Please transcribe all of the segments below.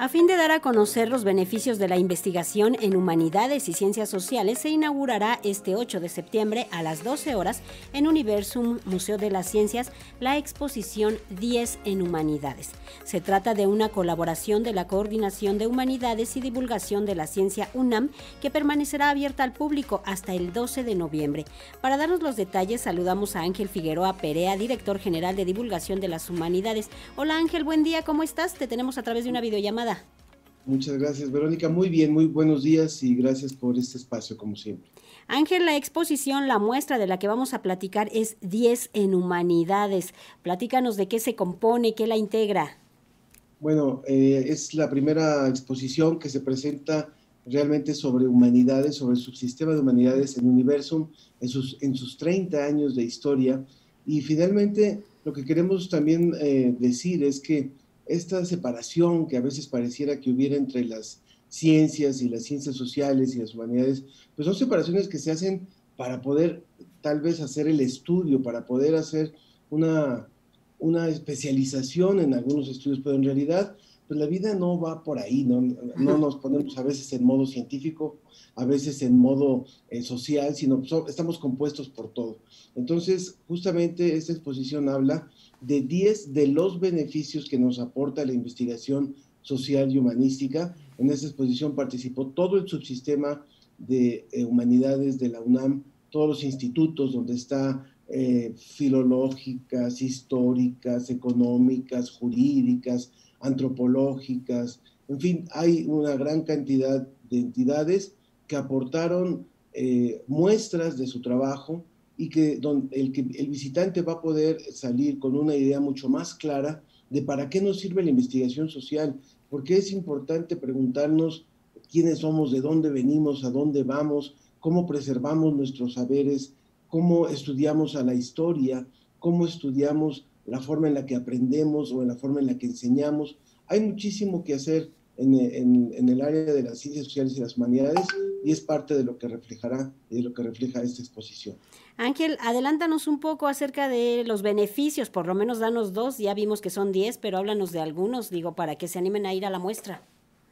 A fin de dar a conocer los beneficios de la investigación en humanidades y ciencias sociales, se inaugurará este 8 de septiembre a las 12 horas en Universum Museo de las Ciencias la exposición 10 en humanidades. Se trata de una colaboración de la Coordinación de Humanidades y Divulgación de la Ciencia UNAM que permanecerá abierta al público hasta el 12 de noviembre. Para darnos los detalles, saludamos a Ángel Figueroa Perea, director general de Divulgación de las Humanidades. Hola Ángel, buen día, ¿cómo estás? Te tenemos a través de una videollamada. Muchas gracias, Verónica. Muy bien, muy buenos días y gracias por este espacio, como siempre. Ángel, la exposición, la muestra de la que vamos a platicar es 10 en Humanidades. Platícanos de qué se compone, qué la integra. Bueno, eh, es la primera exposición que se presenta realmente sobre humanidades, sobre el subsistema de humanidades en Universum, en sus, en sus 30 años de historia. Y finalmente, lo que queremos también eh, decir es que esta separación que a veces pareciera que hubiera entre las ciencias y las ciencias sociales y las humanidades, pues son separaciones que se hacen para poder tal vez hacer el estudio, para poder hacer una, una especialización en algunos estudios, pero en realidad pues la vida no va por ahí, no, no nos ponemos a veces en modo científico, a veces en modo eh, social, sino estamos compuestos por todo. Entonces, justamente esta exposición habla de 10 de los beneficios que nos aporta la investigación social y humanística. En esta exposición participó todo el subsistema de eh, humanidades de la UNAM, todos los institutos donde está eh, filológicas, históricas, económicas, jurídicas, antropológicas, en fin, hay una gran cantidad de entidades que aportaron eh, muestras de su trabajo y que, el, que el visitante va a poder salir con una idea mucho más clara de para qué nos sirve la investigación social, porque es importante preguntarnos quiénes somos, de dónde venimos, a dónde vamos, cómo preservamos nuestros saberes, cómo estudiamos a la historia, cómo estudiamos la forma en la que aprendemos o en la forma en la que enseñamos. Hay muchísimo que hacer en, en, el área de las ciencias sociales y las humanidades y es parte de lo que reflejará y de lo que refleja esta exposición. Ángel, adelántanos un poco acerca de los beneficios, por lo menos danos dos, ya vimos que son diez, pero háblanos de algunos, digo, para que se animen a ir a la muestra.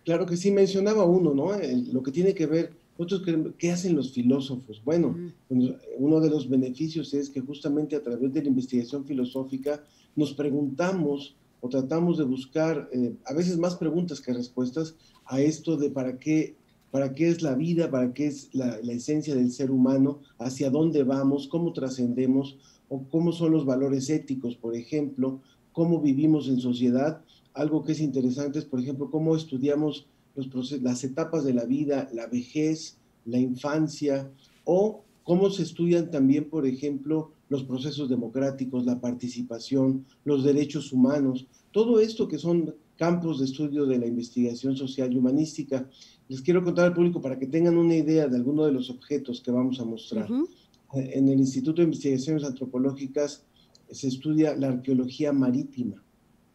Claro que sí, mencionaba uno, ¿no? lo que tiene que ver, nosotros ¿qué hacen los filósofos? Bueno, pues, uno de los beneficios es que justamente a través de la investigación filosófica nos preguntamos o tratamos de buscar eh, a veces más preguntas que respuestas a esto de para qué para qué es la vida, para qué es la, esencia del ser humano, hacia dónde vamos, cómo trascendemos o cómo son los valores éticos, por ejemplo, cómo vivimos en sociedad. Algo que es interesante es, por ejemplo, cómo estudiamos los las etapas de la vida, la vejez, la infancia, o cómo se estudian también, por ejemplo, los procesos democráticos, la participación, los derechos humanos, todo esto que son campos de estudio de la investigación social y humanística. Les quiero contar al público para que tengan una idea de alguno de los objetos que vamos a mostrar. En el Instituto de Investigaciones Antropológicas se estudia la arqueología marítima.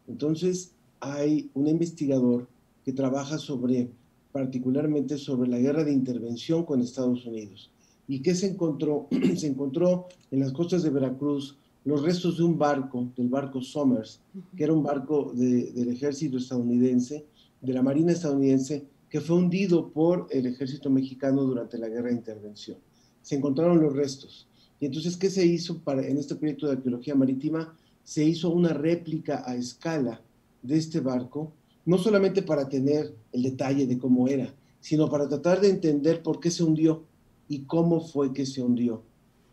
Entonces, hay un investigador que trabaja sobre, particularmente sobre la guerra de intervención con Estados Unidos. ¿Y qué se encontró? se encontró en las costas de Veracruz los restos de un barco, del barco Somers, que era un barco del ejército estadounidense, de la Marina estadounidense, que fue hundido por el ejército mexicano durante la guerra de intervención. Se encontraron los restos. Y entonces, ¿qué se hizo para, en este proyecto de arqueología marítima? Se hizo una réplica a escala de este barco, no solamente para tener el detalle de cómo era, sino para tratar de entender por qué se hundió y cómo fue que se hundió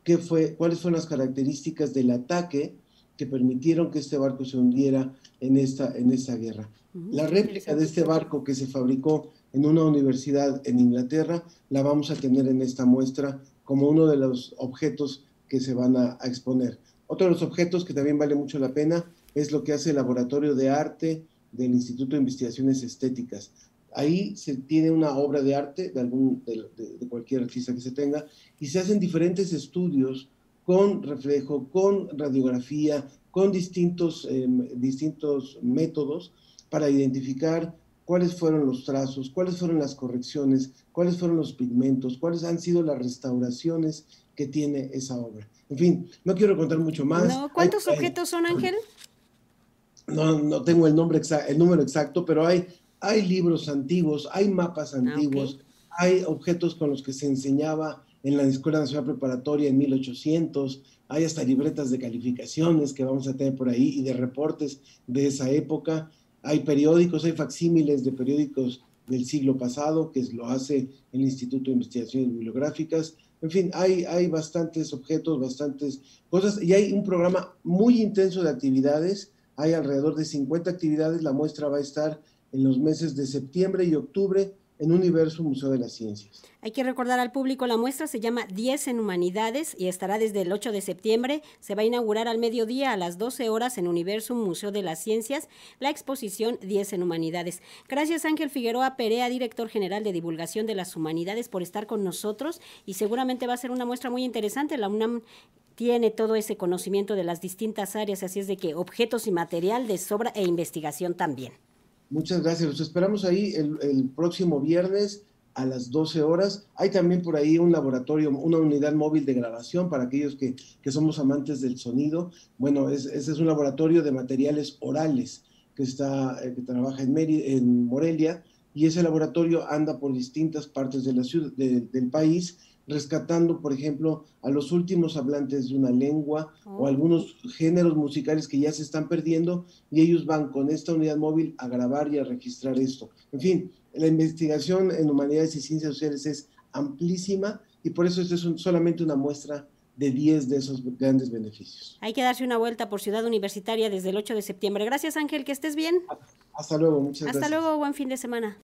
qué fue, cuáles fueron las características del ataque que permitieron que este barco se hundiera en esta, en esta guerra. La réplica de este barco que se fabricó en una universidad en Inglaterra la vamos a tener en esta muestra como uno de los objetos que se van a, a exponer. Otro de los objetos que también vale mucho la pena es lo que hace el Laboratorio de Arte del Instituto de Investigaciones Estéticas. Ahí se tiene una obra de arte de, algún, de, cualquier artista que se tenga y se hacen diferentes estudios con reflejo, con radiografía, con distintos, em, distintos métodos para identificar cuáles fueron los trazos, cuáles fueron las correcciones, cuáles fueron los pigmentos, cuáles han sido las restauraciones que tiene esa obra. En fin, no quiero contar mucho más. ¿Cuántos objetos son, Ángel? No, no tengo el, nombre el número exacto, pero hay hay libros antiguos, hay mapas ah, antiguos, hay objetos con los que se enseñaba en la Escuela Nacional Preparatoria en 1800, hay hasta libretas de calificaciones que vamos a tener por ahí y de reportes de esa época, hay periódicos, hay facsímiles de periódicos del siglo pasado, que lo hace el Instituto de Investigaciones Bibliográficas. En fin, hay, hay bastantes objetos, bastantes cosas, y hay un programa muy intenso de actividades. Hay alrededor de 50 actividades. La muestra va a estar en los meses de septiembre y octubre en Universo Museo de las Ciencias. Hay que recordar al público, la muestra se llama 10 en Humanidades y estará desde el 8 de septiembre. Se va a inaugurar al mediodía a las 12 horas en Universo Museo de las Ciencias la exposición 10 en Humanidades. Gracias Ángel Figueroa Perea, director general de divulgación de las humanidades, por estar con nosotros y seguramente va a ser una muestra muy interesante. La UNAM tiene todo ese conocimiento de las distintas áreas, así es de que objetos y material de sobra e investigación también. Muchas gracias. Los esperamos ahí el, próximo viernes a las 12 horas. Hay también por ahí un laboratorio, una unidad móvil de grabación para aquellos que, somos amantes del sonido. Bueno, ese es un laboratorio de materiales orales que, está, eh, que trabaja en, en Morelia y ese laboratorio anda por distintas partes de la ciudad, del país rescatando, por ejemplo, a los últimos hablantes de una lengua o oh. algunos géneros musicales que ya se están perdiendo y ellos van con esta unidad móvil a grabar y a registrar esto. En fin, la investigación en humanidades y ciencias sociales es amplísima y por eso esto es solamente una muestra de 10 de esos grandes beneficios. Hay que darse una vuelta por Ciudad Universitaria desde el 8 de septiembre. Gracias Ángel, que estés bien. Hasta luego, muchas gracias. Hasta luego, buen fin de semana.